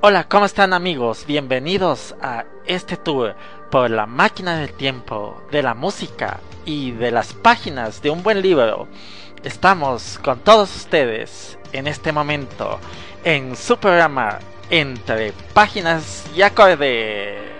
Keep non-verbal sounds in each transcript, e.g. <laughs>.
Hola, ¿cómo están amigos? Bienvenidos a este tour por la máquina del tiempo, de la música y de las páginas de un buen libro. Estamos con todos ustedes en este momento en su programa Entre Páginas y Acordes.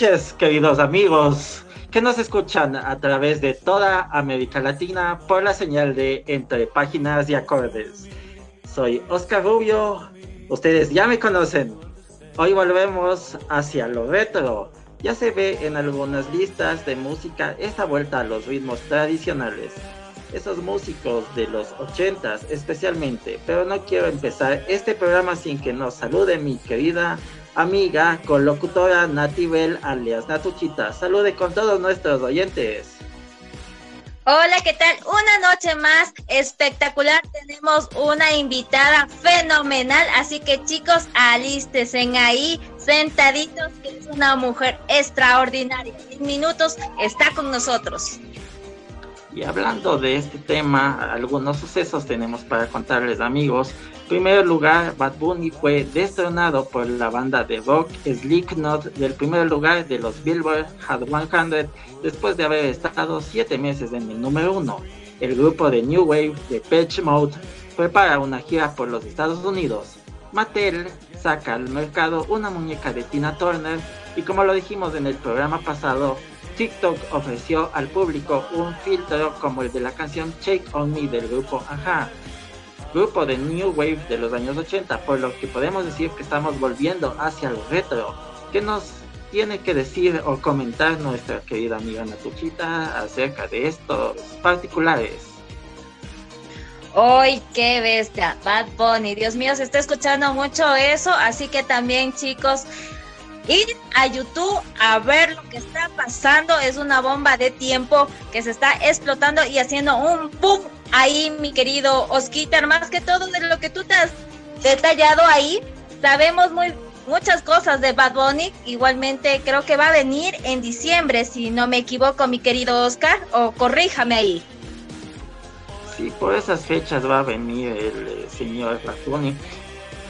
Noches, queridos amigos que nos escuchan a través de toda América Latina por la señal de Entre Páginas y Acordes. Soy Oscar Rubio, ustedes ya me conocen. Hoy volvemos hacia lo retro. Ya se ve en algunas listas de música esta vuelta a los ritmos tradicionales. Esos músicos de los ochentas especialmente. Pero no quiero empezar este programa sin que nos salude mi querida amiga, colocutora Natibel alias Natuchita. Salude con todos nuestros oyentes. Hola, ¿qué tal? Una noche más espectacular. Tenemos una invitada fenomenal. Así que chicos, alístense ahí, sentaditos, que es una mujer extraordinaria. En minutos está con nosotros. Y hablando de este tema, algunos sucesos tenemos para contarles amigos primer lugar, Bad Bunny fue destronado por la banda de rock Slipknot del primer lugar de los Billboard Hot 100 después de haber estado 7 meses en el número 1. El grupo de New Wave de Patch Mode prepara una gira por los Estados Unidos. Mattel saca al mercado una muñeca de Tina Turner y como lo dijimos en el programa pasado, TikTok ofreció al público un filtro como el de la canción Shake On Me del grupo Aja grupo de New Wave de los años 80, por lo que podemos decir que estamos volviendo hacia el retro. ¿Qué nos tiene que decir o comentar nuestra querida amiga Natuchita acerca de estos particulares? ¡Ay, qué bestia! Bad Bunny, Dios mío, se está escuchando mucho eso, así que también chicos, ir a YouTube a ver lo que está pasando. Es una bomba de tiempo que se está explotando y haciendo un boom ahí, mi querido Osquitar, más que todo de lo que tú te has detallado ahí, sabemos muy muchas cosas de Bad Bunny. Igualmente creo que va a venir en diciembre, si no me equivoco, mi querido Oscar, o corríjame ahí. Sí, por esas fechas va a venir el eh, señor Bad Bunny.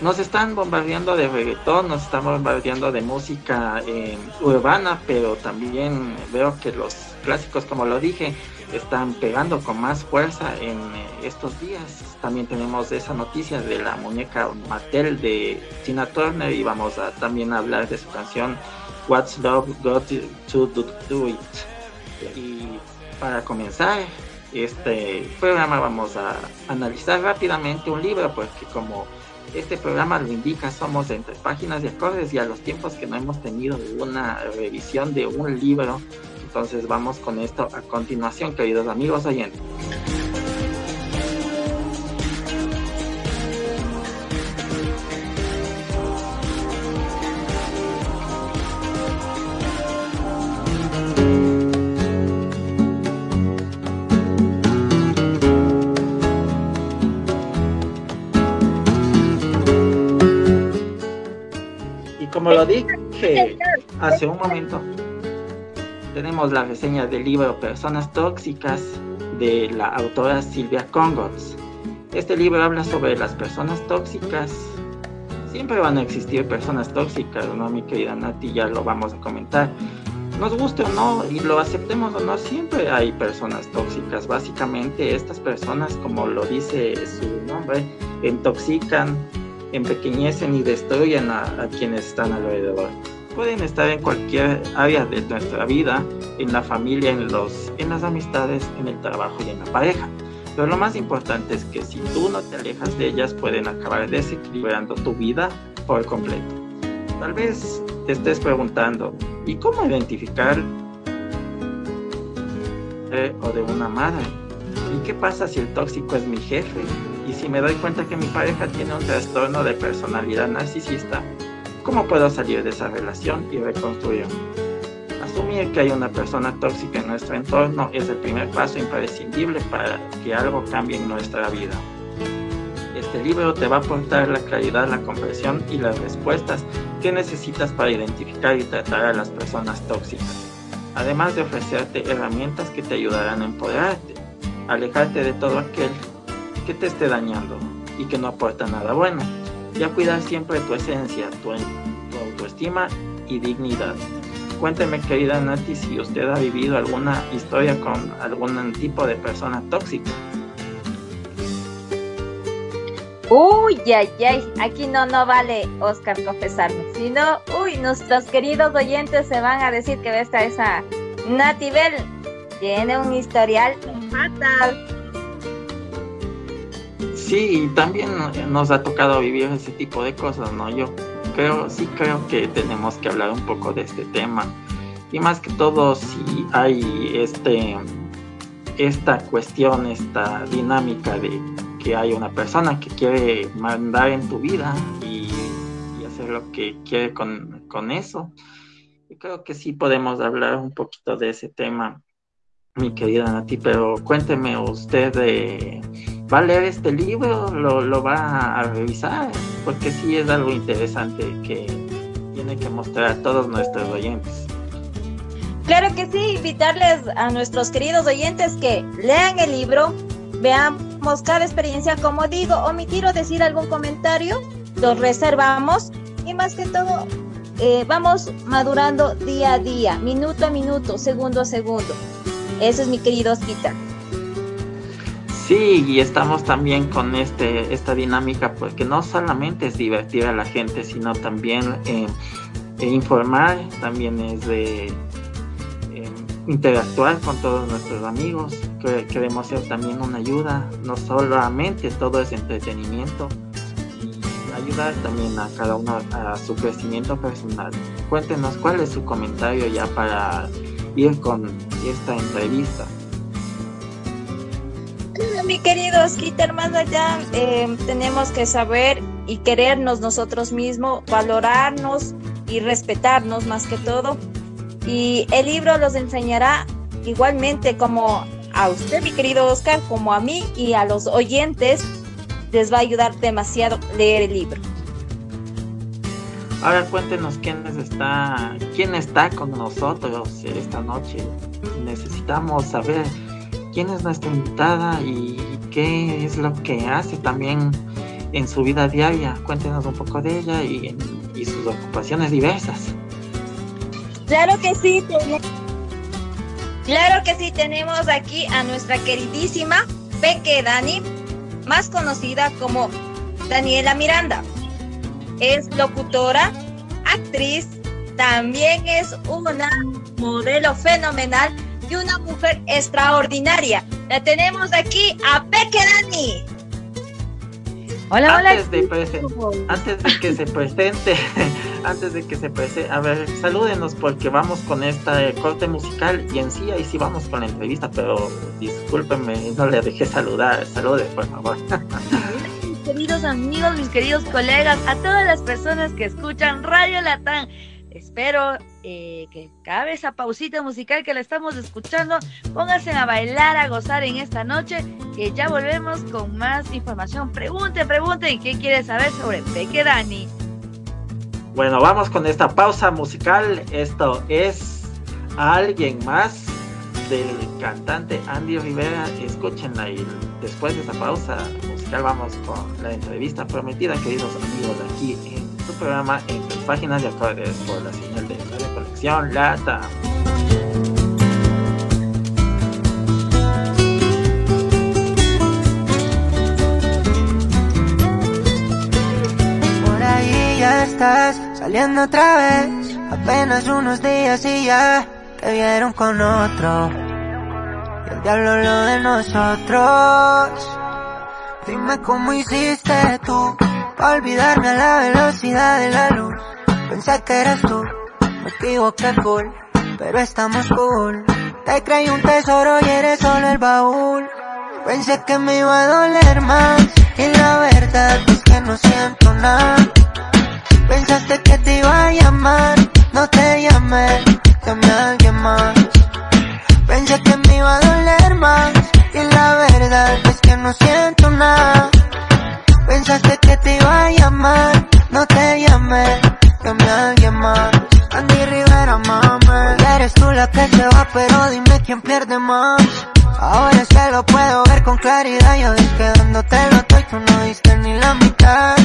Nos están bombardeando de reggaetón, nos están bombardeando de música eh, urbana, pero también veo que los clásicos, como lo dije, están pegando con más fuerza en eh, estos días. También tenemos esa noticia de la muñeca Mattel de Tina Turner y vamos a también hablar de su canción What's Love Got to Do, It. Y para comenzar este programa vamos a analizar rápidamente un libro porque como este programa lo indica, somos entre páginas de acordes y a los tiempos que no hemos tenido una revisión de un libro entonces vamos con esto a continuación, queridos amigos oyentes. Hace un momento, tenemos la reseña del libro Personas Tóxicas de la autora Silvia Congots. Este libro habla sobre las personas tóxicas. Siempre van a existir personas tóxicas, ¿no, mi querida Nati? Ya lo vamos a comentar. Nos guste o no, y lo aceptemos o no, siempre hay personas tóxicas. Básicamente, estas personas, como lo dice su nombre, intoxican, empequeñecen y destruyen a, a quienes están alrededor pueden estar en cualquier área de nuestra vida, en la familia, en, los, en las amistades, en el trabajo y en la pareja. Pero lo más importante es que si tú no te alejas de ellas, pueden acabar desequilibrando tu vida por completo. Tal vez te estés preguntando, ¿y cómo identificar o de una madre? ¿Y qué pasa si el tóxico es mi jefe? ¿Y si me doy cuenta que mi pareja tiene un trastorno de personalidad narcisista? ¿Cómo puedo salir de esa relación y reconstruir? Asumir que hay una persona tóxica en nuestro entorno es el primer paso imprescindible para que algo cambie en nuestra vida. Este libro te va a aportar la claridad, la comprensión y las respuestas que necesitas para identificar y tratar a las personas tóxicas, además de ofrecerte herramientas que te ayudarán a empoderarte, alejarte de todo aquel que te esté dañando y que no aporta nada bueno, y a cuidar siempre tu esencia, tu, autoestima y dignidad. Cuénteme, querida Nati, si usted ha vivido alguna historia con algún tipo de persona tóxica. Uy, ay, ay, aquí no, no vale Oscar confesarme, sino, uy, nuestros queridos oyentes se van a decir que esta esa Nati Bell tiene un historial fatal. Sí, también nos ha tocado vivir ese tipo de cosas, ¿no? Yo creo, sí creo que tenemos que hablar un poco de este tema. Y más que todo, si hay este, esta cuestión, esta dinámica de que hay una persona que quiere mandar en tu vida y, hacer lo que quiere con, con eso. Y creo que sí podemos hablar un poquito de ese tema mi querida Nati, pero cuénteme usted, ¿va a leer este libro? ¿Lo, va a revisar? Porque sí es algo interesante que tiene que mostrar a todos nuestros oyentes. Claro que sí, invitarles a nuestros queridos oyentes que lean el libro, veamos cada experiencia, como digo, omitir o decir algún comentario, los reservamos y más que todo eh, vamos madurando día a día, minuto a minuto, segundo a segundo. Eso es mi querido Osquita. Sí, y estamos también con este, esta dinámica porque no solamente es divertir a la gente, sino también eh, e informar, también es de eh, interactuar con todos nuestros amigos. Que, queremos ser también una ayuda, no solamente todo es entretenimiento, y ayudar también a cada uno a su crecimiento personal. Cuéntenos cuál es su comentario ya para ir con esta entrevista. Mi querido Osquita, más allá eh, tenemos que saber y querernos nosotros mismos, valorarnos y respetarnos más que todo. Y el libro los enseñará igualmente como a usted, mi querido Oscar, como a mí y a los oyentes, les va a ayudar demasiado leer el libro. Ahora cuéntenos quién está, quién está con nosotros esta noche. Necesitamos saber quién es nuestra invitada y qué es lo que hace también en su vida diaria. Cuéntenos un poco de ella y, sus ocupaciones diversas. Claro que sí, claro que sí, tenemos aquí a nuestra queridísima Peque Dani, más conocida como Daniela Miranda es locutora, actriz, también es una modelo fenomenal y una mujer extraordinaria. La tenemos aquí a Peque Dani. Hola, hola. Antes de, antes de que se presente, <laughs> antes de que se presente, a ver, salúdenos porque vamos con esta corte musical y en sí ahí sí vamos con la entrevista, pero discúlpenme, no le dejé saludar. Salude, por favor. <laughs> queridos amigos, mis queridos colegas, a todas las personas que escuchan Radio Latán. Espero eh, que cabe esa pausita musical que la estamos escuchando, pónganse a bailar, a gozar en esta noche, que ya volvemos con más información. Pregunten, pregunten, ¿qué quiere saber sobre Peque Dani? Bueno, vamos con esta pausa musical. Esto es alguien más del cantante Andy Rivera. Escúchenla y después de esa pausa musical vamos con la entrevista prometida, queridos amigos, aquí en su programa en páginas de acordes por la señal de Radio Conexión Lata. Por ahí ya estás saliendo otra vez, apenas unos días y ya te vieron con otro. Y el diablo lo de nosotros. Dime cómo hiciste tú, olvidarme a la velocidad de la luz. Pensé que eras tú, me equivoqué full, pero estamos cool. Te creí un tesoro y eres solo el baúl. Pensé que me iba a doler más, y la verdad es que no siento nada. Pensaste que te iba a llamar, no te llamé, llamé a alguien más. Pensé que me iba a doler más, y la verdad es que no siento. Pensaste que te iba a llamar, no te llamé, llamé a alguien más. Andy Rivera, mami, eres tú la que se va, pero dime quién pierde más. Ahora se lo puedo ver con claridad, yo dije dándote lo estoy, tú no diste ni la mitad.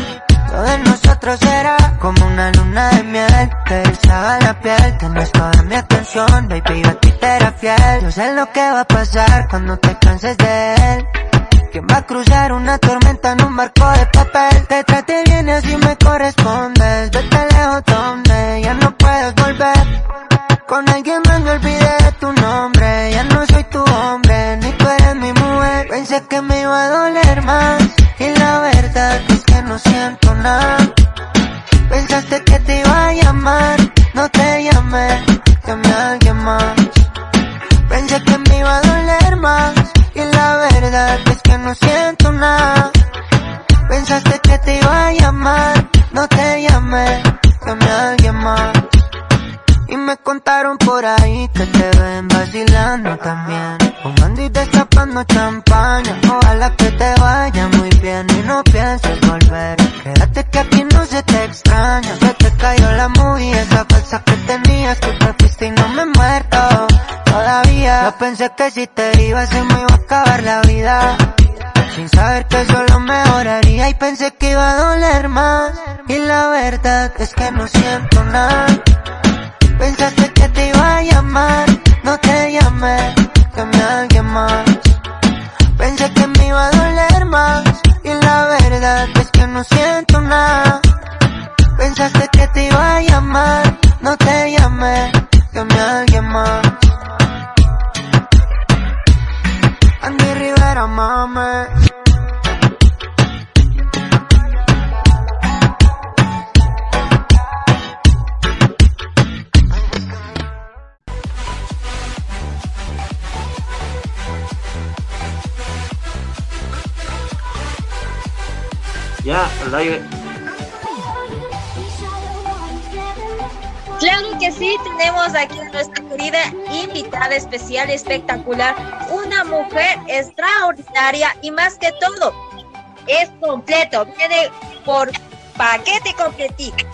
Lo de nosotros era como una luna de miel Que erizaba la piel, es toda mi atención Baby, yo a ti te era fiel. Yo sé lo que va a pasar cuando te canses de él ¿Quién va a cruzar una tormenta en un barco de papel? Te trate bien y así me correspondes Vete lejos donde ya no puedes volver. Con alguien más me olvidé de tu nombre Ya no soy tu hombre, ni tú eres mi mujer. Pensé que me iba a doler más Pensaste que te iba a llamar No te llamé, llamé a alguien más. Pensé que me iba a doler más Y la verdad es que no siento nada. Pensaste que te iba a llamar No te llamé, llamé a alguien más. Y me contaron por ahí que te ven vacilando también. Fumando y destapando champaña pensé que si te ibas se me iba a acabar la vida sin saber que solo mejoraría y pensé que iba a doler más Y la verdad es que no siento nada Pensaste que te iba a llamar, no te llamé, llamé a alguien más. Pensé que me iba a doler más, y la verdad es que no siento nada. Pensaste que te iba a llamar, no te llamé, llamé Ya, al aire. Claro que sí, tenemos aquí a nuestra querida invitada especial, espectacular, una mujer extraordinaria y más que todo, es completo, viene por paquete completito.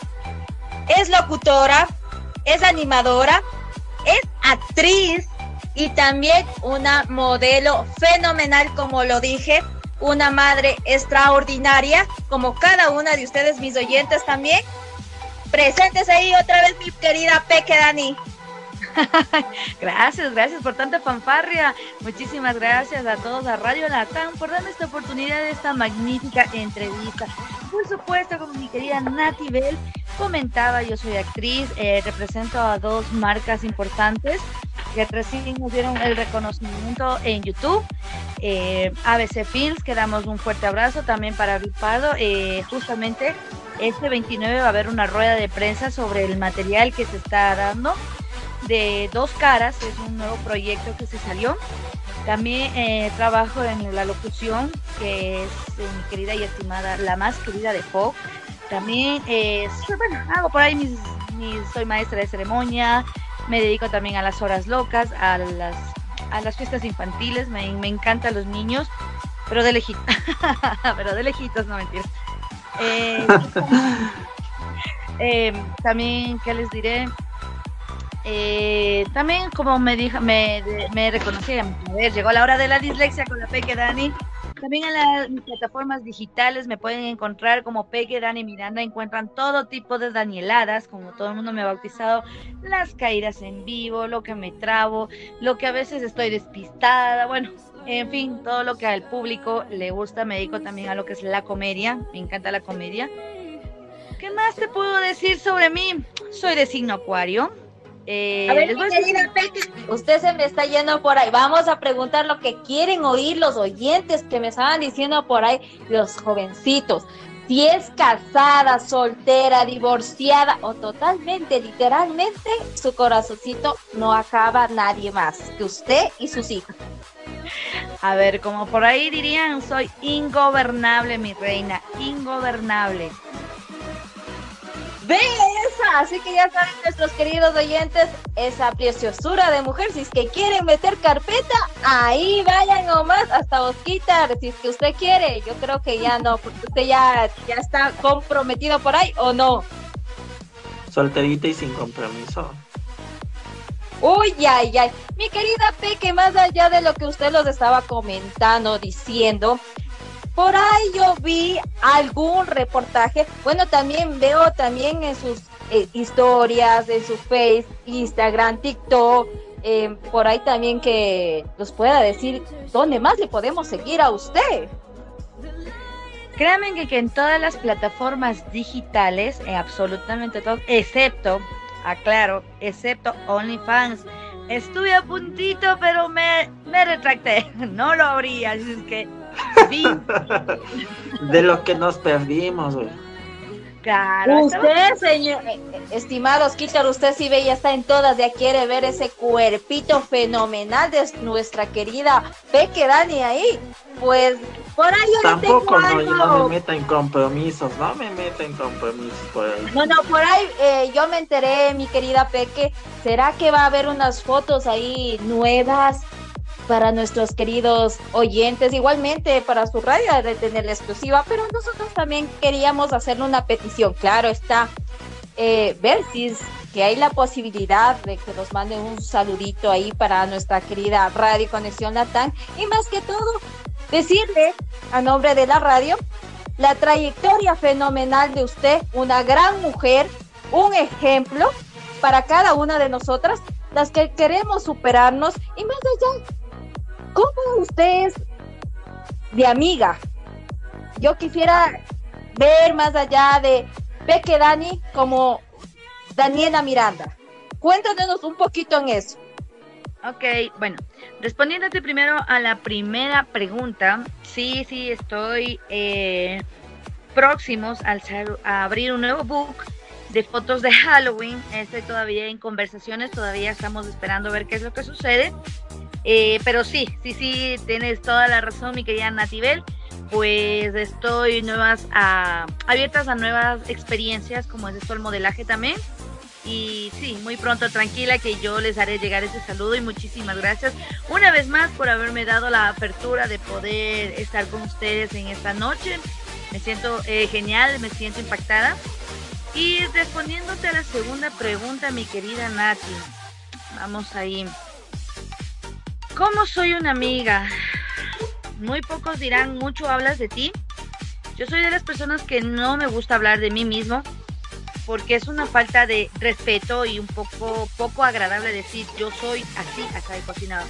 Es locutora, es animadora, es actriz y también una modelo fenomenal, como lo dije, una madre extraordinaria, como cada una de ustedes, mis oyentes también. Presentes ahí otra vez, mi querida Peque Dani. <laughs> gracias, gracias por tanta fanfarria. Muchísimas gracias a todos a Radio Latam por darme esta oportunidad de esta magnífica entrevista. Por supuesto, como mi querida Nati Bell comentaba, yo soy actriz, eh, represento a dos marcas importantes que recién nos dieron el reconocimiento en YouTube. Eh, ABC Films, que damos un fuerte abrazo también para Ripardo. Eh, justamente este 29 va a haber una rueda de prensa sobre el material que se está dando de Dos Caras, es un nuevo proyecto que se salió. También eh, trabajo en la locución, que es mi querida y estimada, la más querida de Fog. También, bueno, hago por ahí soy maestra de ceremonia, me dedico también a las horas locas, a las, a las fiestas infantiles, me, encantan los niños, pero de lejitos, <laughs> pero de lejitos, no mentiras. Eh, <laughs> eh, también, ¿qué les diré? Eh, también como me dijo, me, me reconocí, a ver, llegó la hora de la dislexia con la Peque Dani. También en las plataformas digitales me pueden encontrar como Peque Dani Miranda. Encuentran todo tipo de Danieladas, como todo el mundo me ha bautizado, las caídas en vivo, lo que me trabo, lo que a veces estoy despistada, bueno, en fin, todo lo que al público le gusta. Me dedico también a lo que es la comedia, me encanta la comedia. ¿Qué más te puedo decir sobre mí? Soy de signo acuario eh, a ver, mi querida usted se me está yendo por ahí. Vamos a preguntar lo que quieren oír los oyentes que me estaban diciendo por ahí, los jovencitos. Si es casada, soltera, divorciada o totalmente, literalmente, su corazoncito no acaba nadie más que usted y sus hijos. A ver, como por ahí dirían, soy ingobernable, mi reina, ingobernable. Ve esa, así que ya saben nuestros queridos oyentes, esa preciosura de mujer, si es que quieren meter carpeta, ahí vayan nomás hasta Osquitar, si es que usted quiere, yo creo que ya no, porque usted ya, ya está comprometido por ahí o no. Solterita y sin compromiso. Uy, ay, ay. Mi querida Peque, más allá de lo que usted los estaba comentando, diciendo, por ahí yo vi algún reportaje. Bueno, también veo también en sus eh, historias, en su Face, Instagram, TikTok. Eh, por ahí también que nos pueda decir dónde más le podemos seguir a usted. Créanme que, que en todas las plataformas digitales, en absolutamente todo, excepto, aclaro, excepto OnlyFans, estuve a puntito, pero me, me retracté, <laughs> no lo abrí, así es que de lo que nos perdimos, Claro. Usted, señor, eh, eh, estimados Kitar, usted sí ve, ya está en todas, ya quiere ver ese cuerpito fenomenal de nuestra querida Peque Dani ahí. Pues por ahí yo Tampoco, no, no me meta en compromisos, no me meta en compromisos por ahí. No, no, por ahí eh, yo me enteré, mi querida Peque, ¿será que va a haber unas fotos ahí nuevas? Para nuestros queridos oyentes, igualmente para su radio de tener la exclusiva, pero nosotros también queríamos hacerle una petición, claro está, eh, ver si que hay la posibilidad de que nos manden un saludito ahí para nuestra querida Radio Conexión Latán. Y más que todo decirle a nombre de la radio la trayectoria fenomenal de usted, una gran mujer, un ejemplo para cada una de nosotras, las que queremos superarnos y más allá ¿Cómo usted es de amiga? Yo quisiera ver más allá de Peque Dani como Daniela Miranda. Cuéntanos un poquito en eso. Ok, bueno, respondiéndote primero a la primera pregunta, sí, sí, estoy eh, próximos al a abrir un nuevo book de fotos de Halloween. Estoy todavía en conversaciones, todavía estamos esperando ver qué es lo que sucede. Eh, pero sí, sí, sí, tienes toda la razón, mi querida Natibel. Pues estoy nuevas a, abiertas a nuevas experiencias, como es esto el modelaje también. Y sí, muy pronto, tranquila, que yo les haré llegar ese saludo y muchísimas gracias una vez más por haberme dado la apertura de poder estar con ustedes en esta noche. Me siento eh, genial, me siento impactada. Y respondiéndote a la segunda pregunta, mi querida Nati, vamos ahí. ¿Cómo soy una amiga? Muy pocos dirán, mucho hablas de ti. Yo soy de las personas que no me gusta hablar de mí mismo porque es una falta de respeto y un poco poco agradable decir yo soy así acá de cocinado.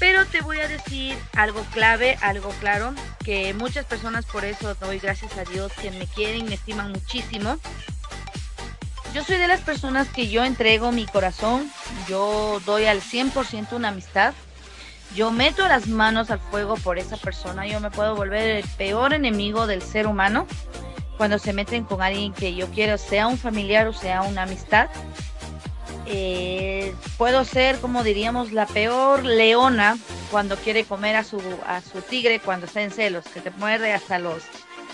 Pero te voy a decir algo clave, algo claro, que muchas personas por eso doy gracias a Dios que me quieren, me estiman muchísimo. Yo soy de las personas que yo entrego mi corazón, yo doy al 100% una amistad yo meto las manos al fuego por esa persona, yo me puedo volver el peor enemigo del ser humano cuando se meten con alguien que yo quiero, sea un familiar o sea una amistad. Eh, puedo ser, como diríamos, la peor leona cuando quiere comer a su, a su tigre cuando está en celos, que te muerde hasta los...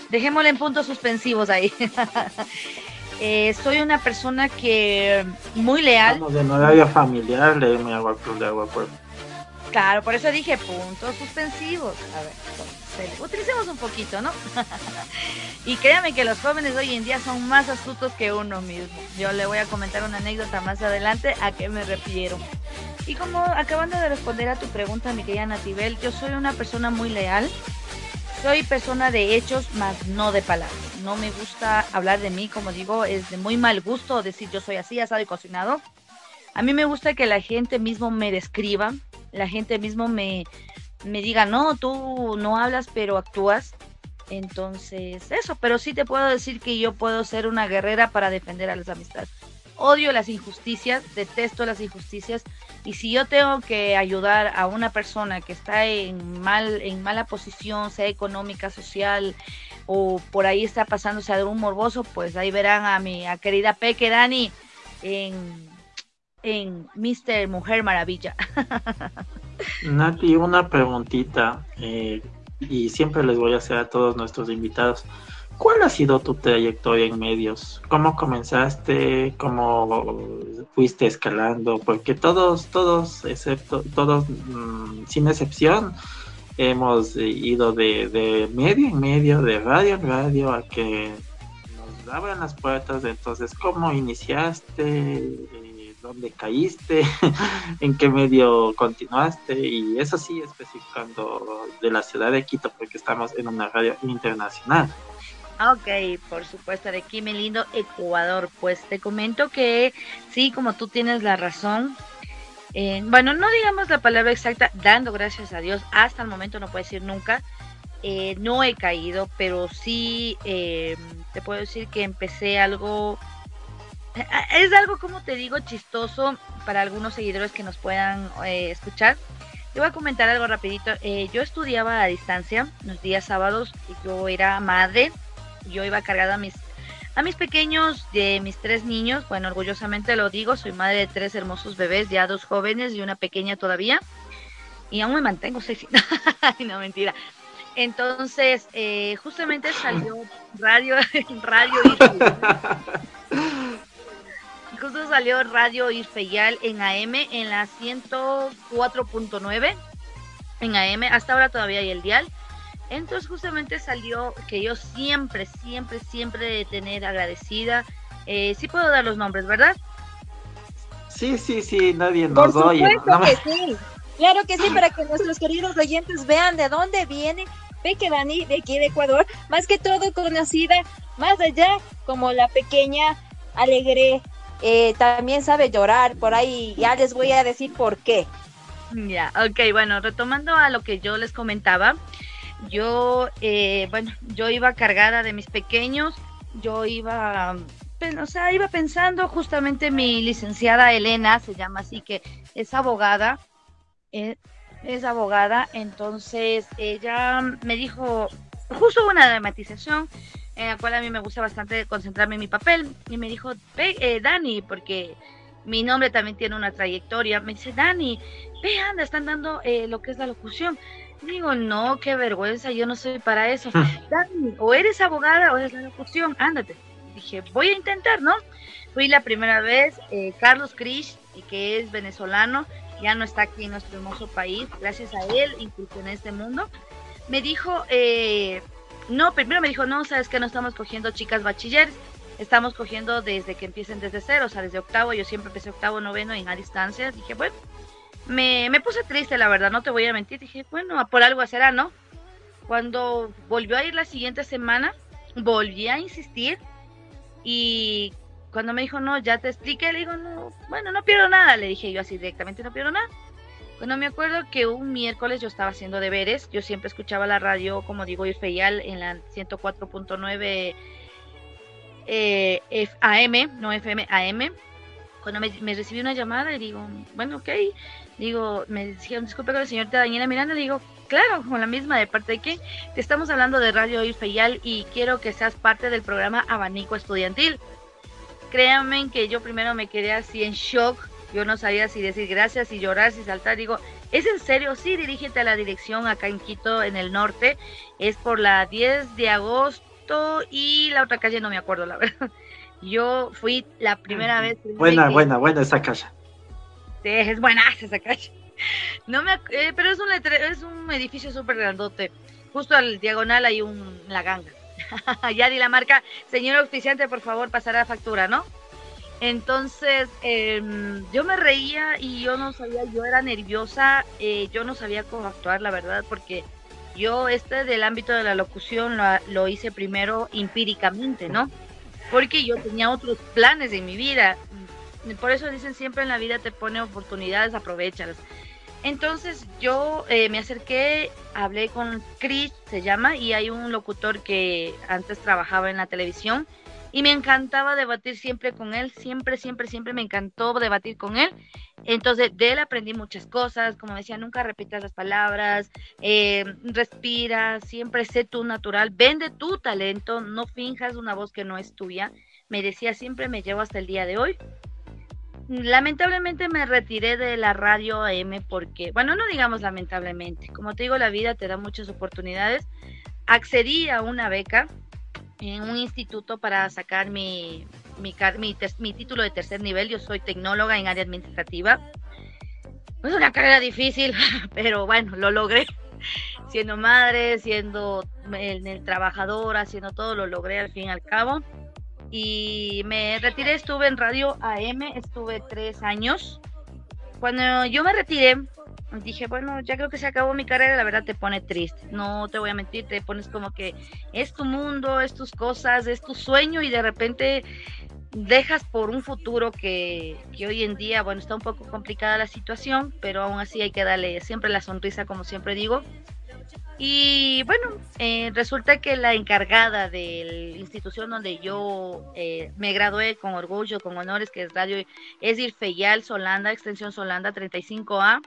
Dejémosle en puntos suspensivos ahí. <laughs> Eh, soy una persona que muy leal. de no familiar, le me agua de agua pues. Claro, por eso dije puntos suspensivos. A ver, utilicemos un poquito, ¿no? <laughs> y créanme que los jóvenes hoy en día son más astutos que uno mismo. Yo le voy a comentar una anécdota más adelante a qué me refiero. Y como acabando de responder a tu pregunta, mi querida Natibel, yo soy una persona muy leal. Soy persona de hechos, más no de palabras. No me gusta hablar de mí, como digo, es de muy mal gusto decir yo soy así, asado y cocinado. A mí me gusta que la gente mismo me describa, la gente mismo me, me diga, no, tú no hablas, pero actúas. Entonces, eso, pero sí te puedo decir que yo puedo ser una guerrera para defender a las amistades. Odio las injusticias, detesto las injusticias y si yo tengo que ayudar a una persona que está en mal en mala posición, sea económica, social o por ahí está pasándose algún morboso, pues ahí verán a mi querida Peque Dani en, en Mr. Mujer Maravilla. <laughs> Nati, una preguntita, eh, y siempre les voy a hacer a todos nuestros invitados. ¿Cuál ha sido tu trayectoria en medios? ¿Cómo comenzaste? ¿Cómo fuiste escalando? Porque todos, todos, excepto, todos, mm, sin excepción, hemos ido de, medio en medio, de radio en radio, a que nos abran las puertas. Entonces, ¿cómo iniciaste? Eh, ¿Dónde caíste? <laughs> ¿En qué medio continuaste? Y eso sí, especificando de la ciudad de Quito, porque estamos en una radio internacional. Ok, por supuesto, de aquí, mi lindo Ecuador. Pues te comento que sí, como tú tienes la razón, bueno, no digamos la palabra exacta, dando gracias a Dios, hasta el momento no puedo decir nunca, eh, no he caído, pero sí eh, te puedo decir que empecé algo, eh, es algo como te digo chistoso para algunos seguidores que nos puedan escuchar. Te voy a comentar algo rapidito. yo estudiaba a distancia los días sábados, yo era madre, yo iba cargada a mis a mis pequeños, de mis tres niños, bueno, orgullosamente lo digo, soy madre de tres hermosos bebés, ya dos jóvenes y una pequeña todavía. Y aún me mantengo sexy. <laughs> no, mentira. Entonces, eh, justamente salió <laughs> radio, <laughs> radio Justo salió Radio Irfeyal en AM en la 104.9 en AM. Hasta ahora todavía hay el dial. Entonces justamente salió que yo siempre, siempre, siempre de tener agradecida. Eh, sí puedo dar los nombres, ¿verdad? Sí, sí, sí, nadie nos Por oye. Que sí. Claro que sí, para que nuestros queridos oyentes vean de dónde viene Peque Dani de aquí de Ecuador, más que todo conocida más allá como la pequeña alegre, eh, también sabe llorar, por ahí ya les voy a decir por qué. Ya, ok, bueno, retomando a lo que yo les comentaba, yo, eh, bueno, yo iba cargada de mis pequeños, yo iba, o sea, iba pensando justamente mi licenciada Elena, se llama así, que es abogada, eh, es abogada, entonces ella me dijo, justo una dramatización, en la cual a mí me gusta bastante concentrarme en mi papel, y me dijo, eh, Dani, porque mi nombre también tiene una trayectoria, me dice, Dani, ve, anda, están dando lo que es la locución Digo, no, qué vergüenza, yo no soy para eso. Ah. Dani, o eres abogada o eres la locución, ándate. Dije, voy a intentar, ¿no? Fui la primera vez, eh, Carlos Krish, que es venezolano, ya no está aquí en nuestro hermoso país, gracias a él incursioné en este mundo. Me dijo, eh, no, primero me dijo, no, sabes que no estamos cogiendo chicas bachilleres, estamos cogiendo desde que empiecen desde cero, o sea, desde octavo, yo siempre empecé octavo, noveno en a distancia. Dije, bueno, me, me puse triste, la verdad, no te voy a mentir. Dije, bueno, por algo será, ¿no? Cuando volvió a ir la siguiente semana, volví a insistir y cuando me dijo, no, ya te expliqué, le digo, no, bueno, no pierdo nada, le dije yo así directamente, no pierdo nada. Cuando me acuerdo que un miércoles yo estaba haciendo deberes, yo siempre escuchaba la radio, como digo, Irfeyal en la 104.9 eh, AM, no FM, AM. Cuando me, recibí una llamada y digo, bueno, ok, Digo, me dijeron, disculpe con la señorita Daniela Miranda. Digo, claro, con la misma, de parte de que te estamos hablando de Radio Irfeyal y quiero que seas parte del programa Abanico Estudiantil. Créanme que yo primero me quedé así en shock. Yo no sabía si decir gracias, si llorar, si saltar. Digo, ¿es en serio? Sí, dirígete a la dirección acá en Quito, en el norte. Es por la 10 de agosto y la otra calle no me acuerdo, la verdad. <laughs> Yo fui la primera vez. Buena, buena, buena esa calle. Sí, es buena <laughs> esa calle. No me, eh, pero es un, es un edificio súper grandote. Justo al diagonal hay un la ganga. <laughs> ya di la marca. Señor auspiciante, por favor, pasará la factura, ¿no? Entonces, em, yo me reía y yo no sabía, yo era nerviosa, eh, yo no sabía cómo actuar, la verdad, porque yo este del ámbito de la locución lo, hice primero empíricamente, ¿no? Porque yo tenía otros planes en mi vida por eso dicen siempre en la vida te pone oportunidades, aprovechalas. Entonces yo eh, me acerqué, hablé con Chris, se llama, y hay un locutor que antes trabajaba en la televisión y me encantaba debatir siempre con él, siempre, siempre, siempre me encantó debatir con él. Entonces, de él aprendí muchas cosas, como decía, nunca repitas las palabras, eh, respira, siempre sé tú natural, vende tu talento, no finjas una voz que no es tuya. Me decía, siempre me llevo hasta el día de hoy. Lamentablemente me retiré de la radio AM porque, bueno, no digamos lamentablemente, como te digo, la vida te da muchas oportunidades. Accedí a una beca en un instituto para sacar mi, mi, mi, título de tercer nivel. Yo soy tecnóloga en área administrativa. Es una carrera difícil, <laughs> pero bueno, lo logré. Siendo madre, siendo el, el trabajador, haciendo todo, lo logré al fin y al cabo. Y me retiré, estuve en Radio AM, estuve tres años. Cuando yo me retiré, dije, bueno, ya creo que se acabó mi carrera, la verdad te pone triste, no te voy a mentir, te pones como que es tu mundo, es tus cosas, es tu sueño y de repente dejas por un futuro que, que hoy en día, bueno, está un poco complicada la situación, pero aún así hay que darle siempre la sonrisa, como siempre digo. Y bueno, eh, resulta que la encargada de la institución donde yo eh, me gradué con orgullo, con honores, que es Radio, es Irfeyal Solanda, extensión Solanda 35A,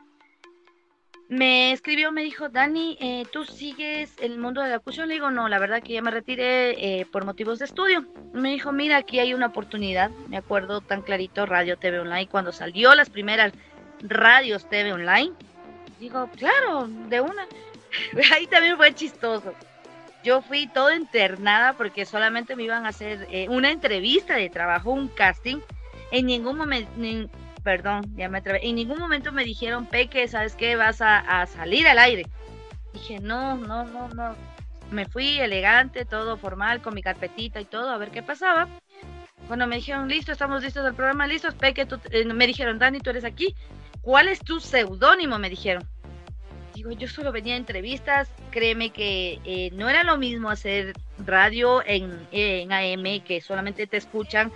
me escribió, me dijo, Dani, eh, ¿tú sigues el mundo de la locución? Le digo, no, la verdad que ya me retiré por motivos de estudio. Me dijo, mira, aquí hay una oportunidad. Me acuerdo tan clarito, Radio TV Online, cuando salió las primeras radios TV Online. Digo, claro, de una. <laughs> Ahí también fue chistoso. Yo fui todo internada porque solamente me iban a hacer eh, una entrevista de trabajo, un casting. En ningún momento, perdón, ya me atreví. En ningún momento me dijeron, Peque, ¿sabes qué? Vas a, salir al aire. Dije, no, no, no, no. Me fui elegante, todo formal, con mi carpetita y todo, a ver qué pasaba. Cuando me dijeron, listo, estamos listos del programa, listos, Peque, eh, me dijeron, Dani, tú eres aquí. ¿Cuál es tu seudónimo? Me dijeron. Yo solo venía a entrevistas, créeme que eh, no era lo mismo hacer radio en, en AM, que solamente te escuchan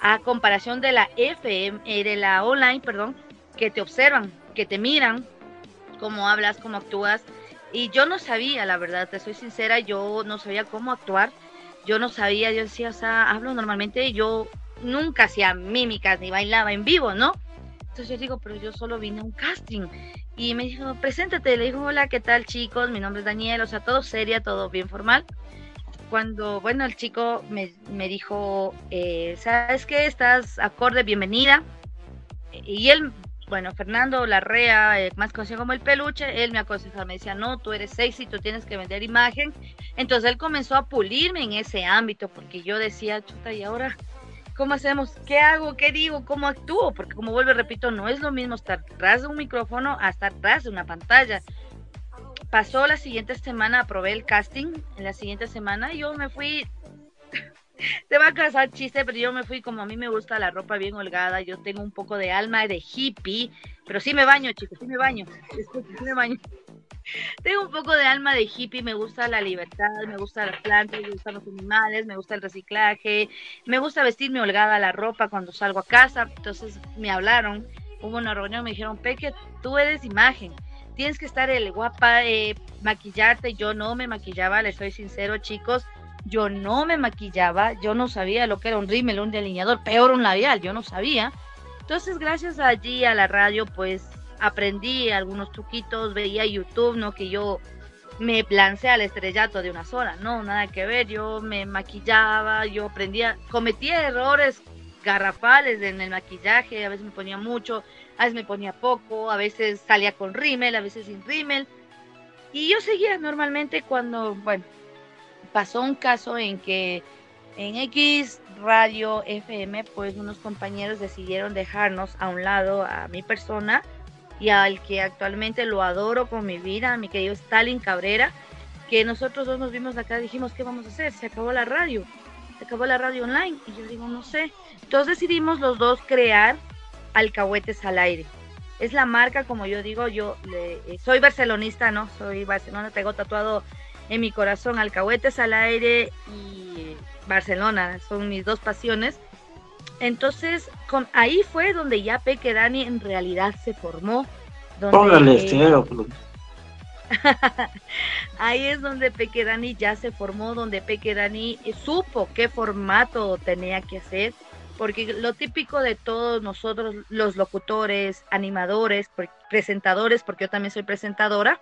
a comparación de la FM, eh, de la online, perdón, que te observan, que te miran, cómo hablas, cómo actúas. Y yo no sabía, la verdad, te soy sincera, yo no sabía cómo actuar. Yo no sabía, yo decía, o sea, hablo normalmente, yo nunca hacía mímicas ni bailaba en vivo, ¿no? Entonces yo digo, pero yo solo vine a un casting. Y me dijo, preséntate. Le dijo, hola, ¿qué tal, chicos? Mi nombre es Daniel, o sea, todo seria, todo bien formal cuando, bueno, el chico me, dijo, eh, ¿sabes qué? Estás acorde, bienvenida. Y él, bueno, Fernando Larrea, eh, más conocido como el peluche, él me aconsejaba, me decía, no, tú eres sexy, tú tienes que vender imagen. Entonces él comenzó a pulirme en ese ámbito, porque yo decía, chuta, ¿y ahora cómo hacemos? ¿Qué hago? ¿Qué digo? ¿Cómo actúo? Porque como vuelvo repito, no es lo mismo estar atrás de un micrófono a estar atrás de una pantalla pasó la siguiente semana, aprobé el casting en la siguiente semana yo me fui, <laughs> te va a casar chiste, pero yo me fui como a mí me gusta la ropa bien holgada, yo tengo un poco de alma de hippie, pero sí me baño, chicos, sí me baño, <laughs> sí me baño. Tengo un poco de alma de hippie, me gusta la libertad, me gusta las plantas, me gustan los animales, me gusta el reciclaje, me gusta vestirme holgada la ropa cuando salgo a casa, entonces me hablaron, hubo una reunión, me dijeron, Peque, tú eres imagen, tienes que estar el guapa, eh, maquillarte. Yo no me maquillaba, les soy sincero, chicos. Yo no me maquillaba, yo no sabía lo que era un rímel, un delineador, peor un labial, yo no sabía. Entonces, gracias allí a la radio, pues aprendí algunos truquitos, veía YouTube, no que yo me lancé al estrellato de una sola, no, nada que ver, yo me maquillaba, yo aprendía, cometía errores garrafales en el maquillaje, a veces me ponía mucho, a veces me ponía poco, a veces salía con rímel, a veces sin rímel. Y yo seguía normalmente cuando, bueno, pasó un caso en que en X Radio FM, pues unos compañeros decidieron dejarnos a un lado a mi persona y al que actualmente lo adoro con mi vida, mi querido Stalin Cabrera, que nosotros dos nos vimos acá dijimos, ¿qué vamos a hacer? Se acabó la radio, se acabó la radio online. Y yo digo, no sé. Entonces decidimos los dos crear Alcahuetes al aire. Es la marca, como yo digo, yo eh, soy barcelonista, ¿no? Soy Barcelona, tengo tatuado en mi corazón Alcahuetes al aire y Barcelona, son mis dos pasiones. Entonces, con, ahí fue donde ya Peque Dani en realidad se formó. Póngale estero, <laughs> Ahí es donde Peque Dani ya se formó, donde Peque Dani supo qué formato tenía que hacer, porque lo típico de todos nosotros, los locutores, animadores, presentadores, porque yo también soy presentadora,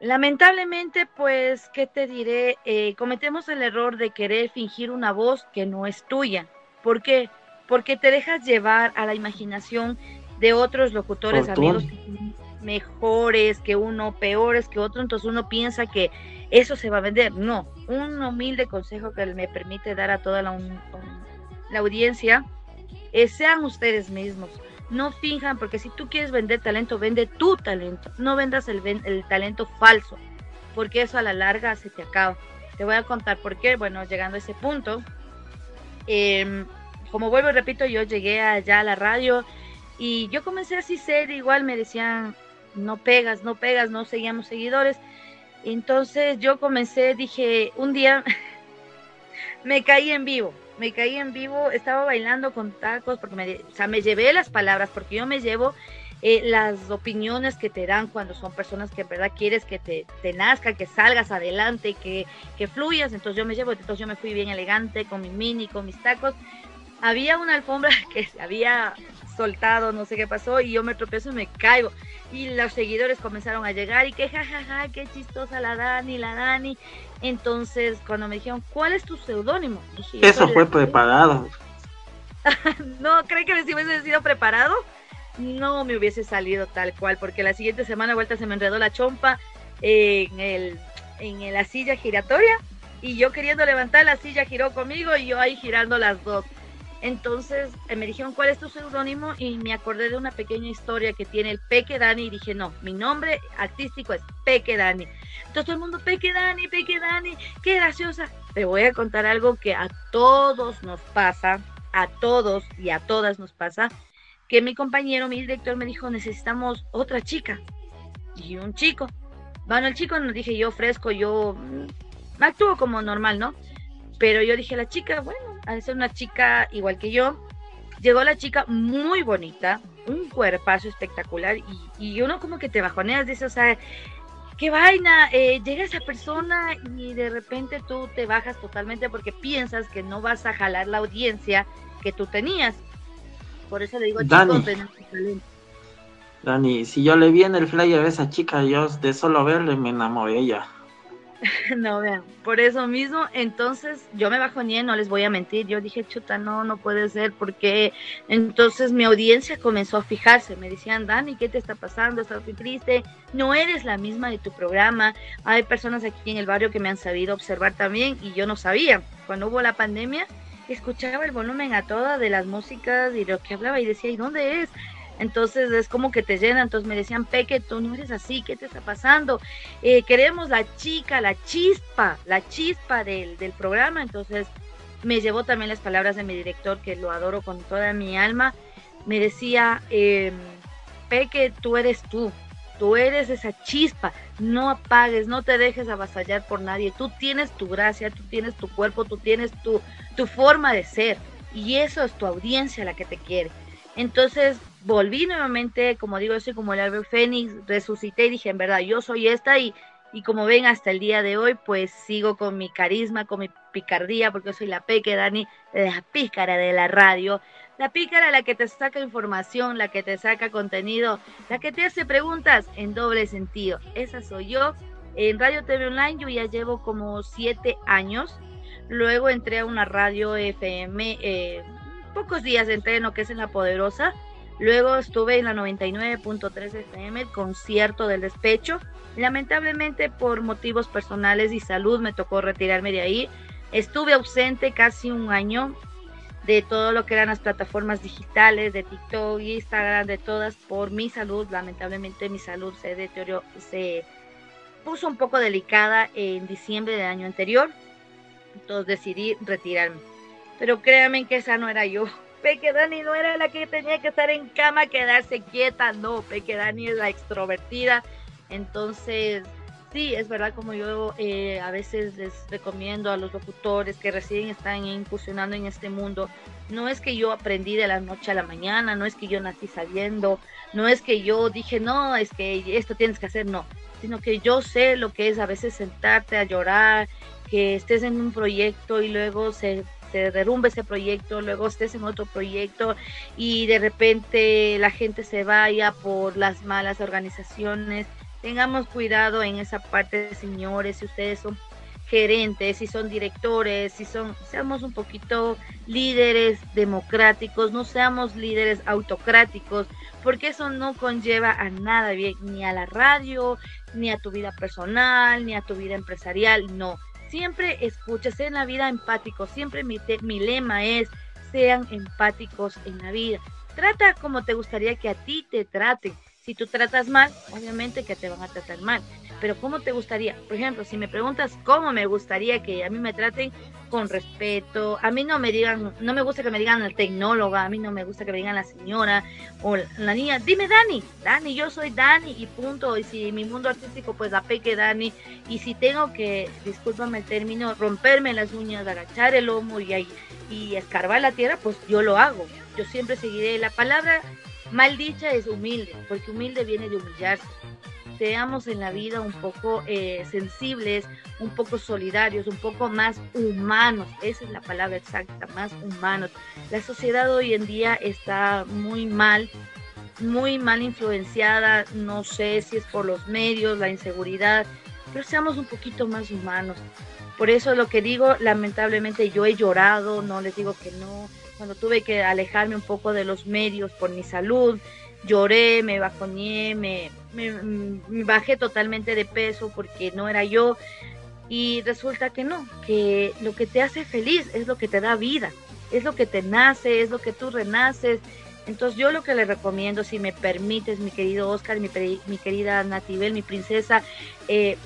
lamentablemente, pues, ¿qué te diré? Eh, cometemos el error de querer fingir una voz que no es tuya. ¿Por qué? Porque te dejas llevar a la imaginación de otros locutores, amigos mejores que uno, peores que otro, entonces uno piensa que eso se va a vender. No, un humilde consejo que me permite dar a toda la, la audiencia es sean ustedes mismos. No finjan, porque si tú quieres vender talento, vende tu talento. No vendas el, el talento falso, porque eso a la larga se te acaba. Te voy a contar por qué. Bueno, llegando a ese punto, em, como vuelvo repito, yo llegué allá a la radio y yo comencé así ser, igual me decían, no pegas, no pegas, no seguíamos seguidores. Entonces yo comencé, dije, un día <laughs> me caí en vivo, me caí en vivo, estaba bailando con tacos, porque me, o sea, me llevé las palabras, porque yo me llevo eh, las opiniones que te dan cuando son personas que en verdad quieres que te, te nazca, que salgas adelante, que, que fluyas. Entonces yo me llevo, entonces yo me fui bien elegante con mi mini, con mis tacos. Había una alfombra <laughs> que se había soltado, no sé qué pasó, y yo me tropiezo y me caigo. Y los seguidores comenzaron a llegar y que jajaja, qué chistosa la Dani, la Dani. Entonces, cuando me dijeron, ¿cuál es tu seudónimo? Eso fue preparado. <laughs> no, ¿cree que si hubiese sido preparado? No me hubiese salido tal cual, porque la siguiente semana vuelta se me enredó la chompa en, el, en la silla giratoria y yo queriendo levantar la silla giró conmigo y yo ahí girando las dos. Entonces eh, me dijeron, ¿cuál es tu seudónimo? Y me acordé de una pequeña historia que tiene el Peque Dani y dije, no, mi nombre artístico es Peque Dani. Entonces todo el mundo, Peque Dani, Peque Dani, qué graciosa. Te voy a contar algo que a todos nos pasa, a todos y a todas nos pasa, que mi compañero, mi director me dijo, necesitamos otra chica. Y un chico. Bueno, el chico nos dije, yo fresco, yo mm, actúo como normal, ¿no? Pero yo dije, la chica, bueno, al ser una chica igual que yo, llegó la chica muy bonita, un cuerpazo espectacular y, uno como que te bajoneas, dices, o sea, qué vaina, eh, llega esa persona y de repente tú te bajas totalmente porque piensas que no vas a jalar la audiencia que tú tenías. Por eso le digo, Dani, Dani, si yo le vi en el flyer a esa chica, yo de solo verle me enamoré ella. <laughs> no, vean, por eso mismo, entonces yo me bajoné, no les voy a mentir, yo dije, chuta, no, no puede ser, porque entonces mi audiencia comenzó a fijarse, me decían, Dani, ¿qué te está pasando? ¿Estás muy triste? No eres la misma de tu programa, hay personas aquí en el barrio que me han sabido observar también y yo no sabía, cuando hubo la pandemia, escuchaba el volumen a toda de las músicas y lo que hablaba y decía, ¿y dónde es? Entonces es como que te llena. Entonces me decían, Peque, tú no eres así, ¿qué te está pasando? Eh, queremos la chica, la chispa, la chispa del, del programa. Entonces me llevó también las palabras de mi director, que lo adoro con toda mi alma. Me decía, eh, Peque, tú eres tú, tú eres esa chispa, no apagues, no te dejes avasallar por nadie, tú tienes tu gracia, tú tienes tu cuerpo, tú tienes tu, tu forma de ser y eso es tu audiencia la que te quiere. Entonces volví nuevamente, como digo, yo soy como el Albert Fénix, resucité y dije, en verdad, yo soy esta y, y como ven hasta el día de hoy, pues sigo con mi carisma, con mi picardía, porque soy la peque Dani, la pícara de la radio, la pícara la que te saca información, la que te saca contenido, la que te hace preguntas en doble sentido. Esa soy yo. En Radio TV Online yo ya llevo como siete años. Luego entré a una radio FM, eh, pocos días entré en lo que es en La Poderosa Luego estuve en la 99.3 FM, el concierto del despecho. Lamentablemente por motivos personales y salud me tocó retirarme de ahí. Estuve ausente casi un año de todo lo que eran las plataformas digitales, de TikTok, Instagram, de todas, por mi salud. Lamentablemente mi salud se deterioró, se puso un poco delicada en diciembre del año anterior. Entonces decidí retirarme. Pero créanme que esa no era yo. <laughs> Peque Dani no era la que tenía que estar en cama, quedarse quieta, no, Peque Dani es la extrovertida. Entonces, sí, es verdad, como yo eh, a veces les recomiendo a los locutores que recién están incursionando en este mundo, no es que yo aprendí de la noche a la mañana, no es que yo nací sabiendo, no es que yo dije, no, es que esto tienes que hacer, no. sino que yo sé lo que es a veces sentarte a llorar, que estés en un proyecto y luego se, se derrumbe ese proyecto, luego estés en otro proyecto y de repente la gente se vaya por las malas organizaciones. Tengamos cuidado en esa parte, señores, si ustedes son gerentes, si son directores, si son, seamos un poquito líderes democráticos, no seamos líderes autocráticos, porque eso no conlleva a nada bien, ni a la radio, ni a tu vida personal, ni a tu vida empresarial, no. Siempre escucha, en la vida empático, siempre mi, mi lema es, sean empáticos en la vida. Trata como te gustaría que a ti te traten. Si tú tratas mal, obviamente que te van a tratar mal. Pero ¿cómo te gustaría? Por ejemplo, si me preguntas cómo me gustaría que a mí me traten con respeto, a mí no me digan, no me gusta que me digan la tecnóloga, a mí no me gusta que me digan la señora o la niña, dime Dani, Dani, yo soy Dani y punto, y si mi mundo artístico pues la peque Dani, y si tengo que, discúlpame el término, romperme las uñas, agachar el lomo y, y escarbar la tierra, pues yo lo hago, yo siempre seguiré, la palabra mal dicha es humilde, porque humilde viene de humillarse seamos en la vida un poco eh, sensibles, un poco solidarios, un poco más humanos. Esa es la palabra exacta, más humanos. La sociedad hoy en día está muy mal, muy mal influenciada. No sé si es por los medios, la inseguridad, pero seamos un poquito más humanos. Por eso lo que digo, lamentablemente yo he llorado, no les digo que no, cuando tuve que alejarme un poco de los medios por mi salud, lloré, me bajoné, me, me, bajé totalmente de peso porque no era yo. Y resulta que no, que lo que te hace feliz es lo que te da vida, es lo que te nace, es lo que tú renaces. Entonces yo lo que le recomiendo, si me permites, mi querido Oscar, mi, mi querida Natibel, mi princesa, eh,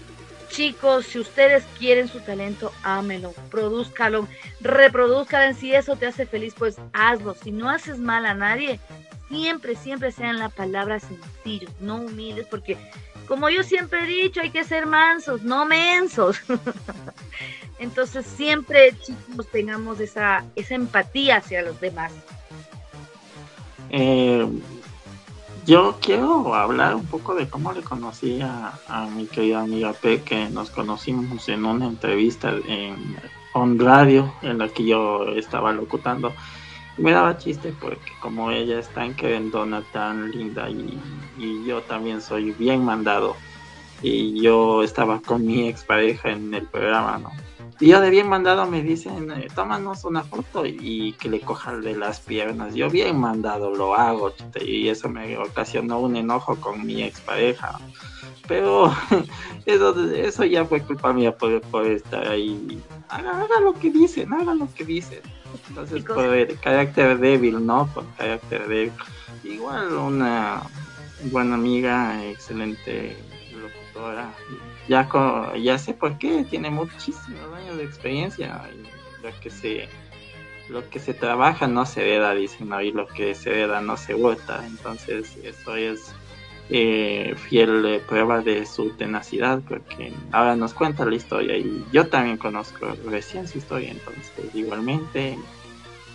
chicos, si ustedes quieren su talento, ámelo, produzcalo, reproduzcalo. Si eso te hace feliz, pues hazlo. Si no haces mal a nadie, siempre, siempre sean la palabra sencillos, no humildes, porque como yo siempre he dicho, hay que ser mansos, no mensos. <laughs> Entonces siempre, chicos, tengamos esa, esa empatía hacia los demás. Eh, yo quiero hablar un poco de cómo le conocí a, mi querida amiga P, que nos conocimos en una entrevista en On Radio, en la que yo estaba locutando me daba chiste porque como ella es tan querendona, tan linda y, yo también soy bien mandado y yo estaba con mi expareja en el programa, ¿no? Y yo de bien mandado me dicen, eh, tómanos una foto y, que le cojan de las piernas. Yo bien mandado lo hago y eso me ocasionó un enojo con mi expareja. Pero <laughs> eso, eso ya fue culpa mía por, por estar ahí. Haga, haga lo que dicen, haga lo que dicen. Entonces, por carácter débil, ¿no? Por carácter débil. Igual una buena amiga, excelente locutora. Ya, ya sé por qué, tiene muchísimos años de experiencia. Y lo que se lo que se trabaja no se hereda, dicen, ¿no? y lo que se hereda no se vota. Entonces, eso es eh, fiel prueba de su tenacidad, porque ahora nos cuenta la historia y yo también conozco recién su historia, entonces igualmente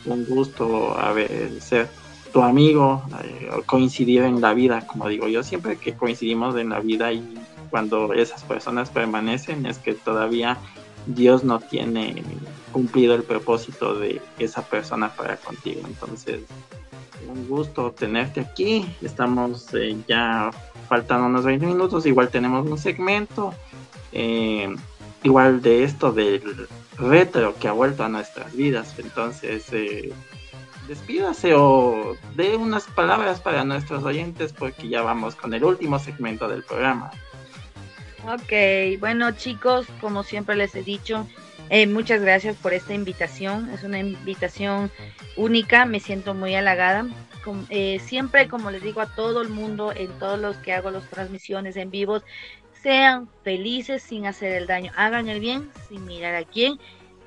un gusto haber ser tu amigo, eh, coincidir en la vida, como digo yo, siempre que coincidimos en la vida y cuando esas personas permanecen es que todavía Dios no tiene cumplido el propósito de esa persona para contigo, entonces un gusto tenerte aquí. Estamos eh, ya faltando unos 20 minutos. Igual tenemos un segmento. Eh, igual de esto del retro que ha vuelto a nuestras vidas. Entonces, eh, despídase o dé unas palabras para nuestros oyentes porque ya vamos con el último segmento del programa. Ok, bueno chicos, como siempre les he dicho, eh, muchas gracias por esta invitación. Es una invitación única. Me siento muy halagada. Eh, siempre, como les digo a todo el mundo, en todos los que hago las transmisiones en vivos, sean felices sin hacer el daño. Hagan el bien sin mirar a quién.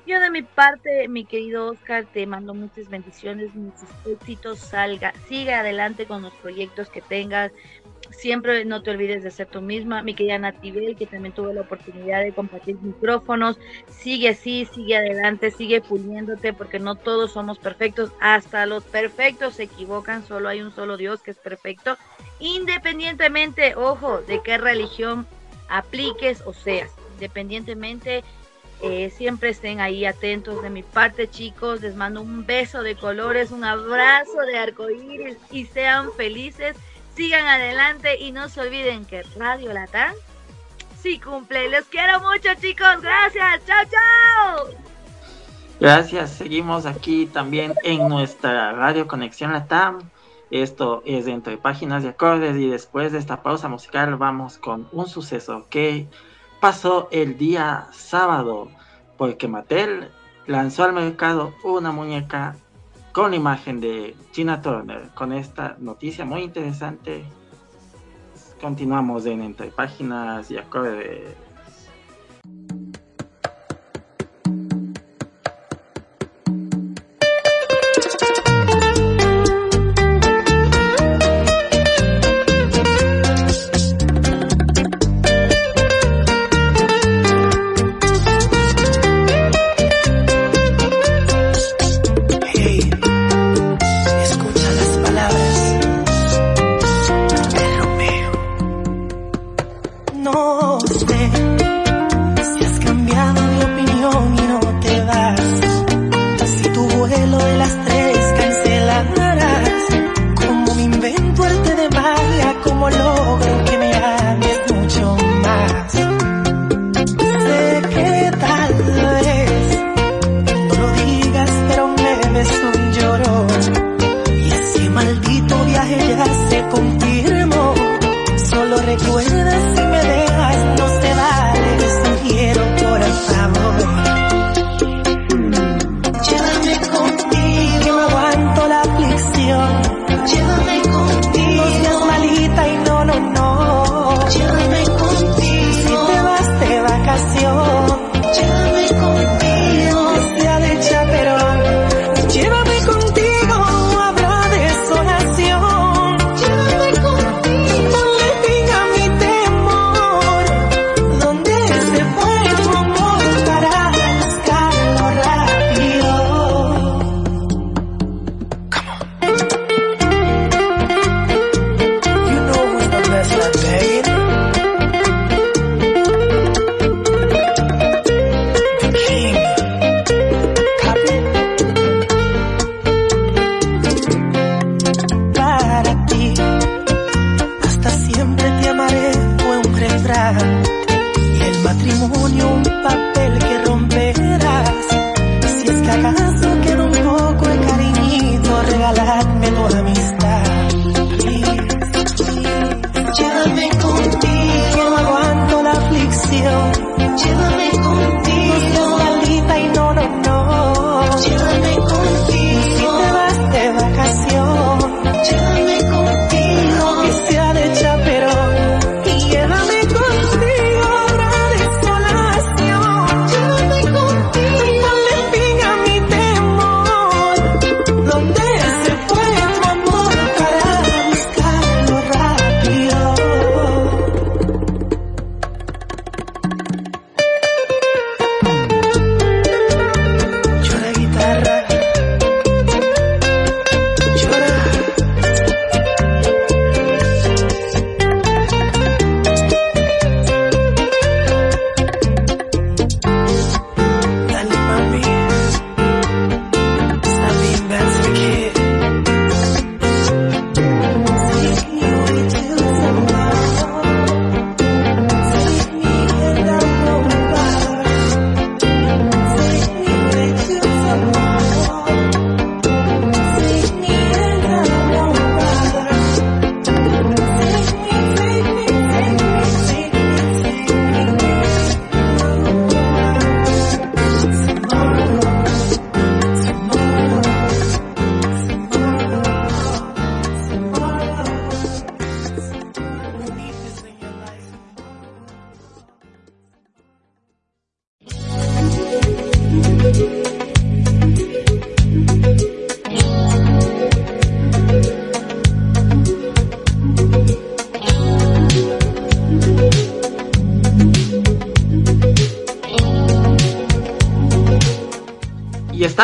Yo de mi parte, mi querido Oscar, te mando muchas bendiciones, muchos éxitos, salga, sigue adelante con los proyectos que tengas, siempre no te olvides de ser tú misma. Mi querida Natibel, que también tuvo la oportunidad de compartir micrófonos, sigue así, sigue adelante, sigue puliéndote, porque no todos somos perfectos, hasta los perfectos se equivocan, solo hay un solo Dios que es perfecto, independientemente, ojo, de qué religión apliques o seas, independientemente eh, siempre estén ahí atentos de mi parte, chicos. Les mando un beso de colores, un abrazo de arcoíris y sean felices. Sigan adelante y no se olviden que Radio Latán sí cumple. Les quiero mucho, chicos. Gracias. Chao, chao. Gracias. Seguimos aquí también en nuestra Radio Conexión Latam. Esto es dentro de páginas de acordes y después de esta pausa musical vamos con un suceso que pasó el día sábado, porque Mattel lanzó al mercado una muñeca con imagen de Gina Turner. Con esta noticia muy interesante, continuamos en Entre Páginas y Acordes.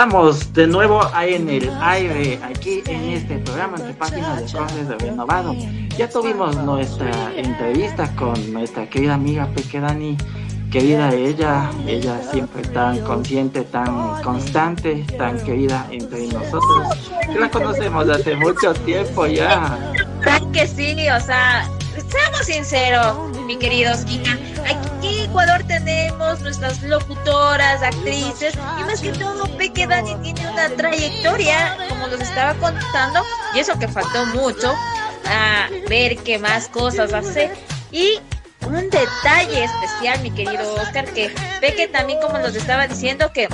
Estamos de nuevo en el aire, aquí en este programa entre páginas de Cortes de Renovado. Ya tuvimos nuestra entrevista con nuestra querida amiga Peque Dani. Querida ella, ella siempre tan consciente, tan constante, tan querida entre nosotros. la conocemos hace mucho tiempo ya. que sí, o sea, seamos sinceros, mi querido Kika. Aquí en Ecuador tenemos nuestras locutoras, actrices, y más que todo, Peque Dani tiene una trayectoria, como los estaba contando, y eso que faltó mucho, a ver qué más cosas hace. Y un detalle especial, mi querido Oscar, que Peque también, como nos estaba diciendo, que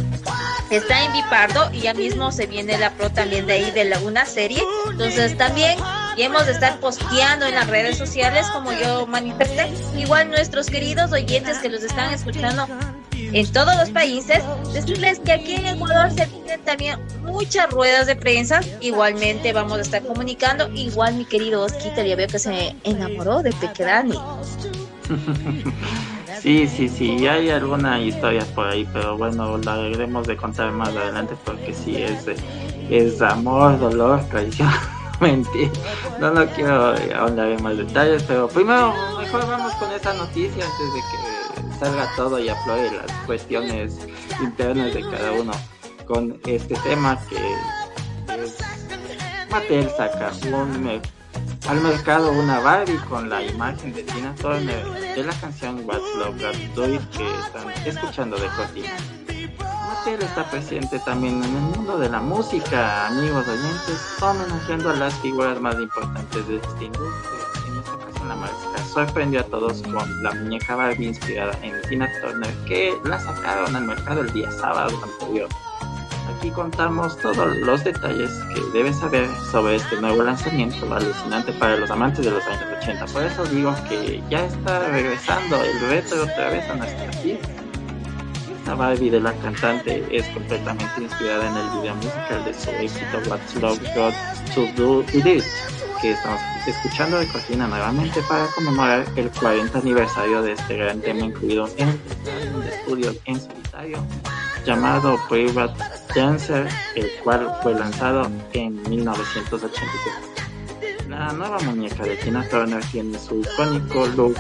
está en Bipardo y ya mismo se viene la pro también de ahí de la, una serie. Entonces también y hemos de estar posteando en las redes sociales como yo manifesté. Igual nuestros queridos oyentes que los están escuchando en todos los países, decirles que aquí en Ecuador se tienen también muchas ruedas de prensa. Igualmente vamos a estar comunicando. Igual mi querido Osquita, ya veo que se enamoró de Pequedani. <laughs> Sí, sí, sí, hay alguna historia por ahí, pero bueno, la debemos de contar más adelante porque sí es, es amor, dolor, traición. <laughs> Mentira, no, no quiero ahondar en más detalles, pero primero mejor vamos con esa noticia antes de que salga todo y aflore las cuestiones internas de cada uno con este tema que es Mattel saca un, al mercado una Barbie con la imagen de Tina Turner de la canción What's Love Got Do It que están escuchando de cortina. Mattel está presente también en el mundo de la música, amigos oyentes, homenajeando a las figuras más importantes de esta industria. En esta ocasión la marca sorprendió a todos con la muñeca Barbie inspirada en Tina Turner que la sacaron al mercado el día sábado anterior. Aquí contamos todos los detalles que debes saber sobre este nuevo lanzamiento alucinante para los amantes de los años 80. Por eso digo que ya está regresando el retro otra vez a nuestra vida la Barbie de la cantante es completamente inspirada en el video musical de su éxito What's Love Got to Do With It, que estamos escuchando de cortina nuevamente para conmemorar el 40 aniversario de este gran tema incluido en el de estudio en solitario llamado Private Dancer, el cual fue lanzado en 1983. La nueva muñeca de Tina Turner tiene su icónico look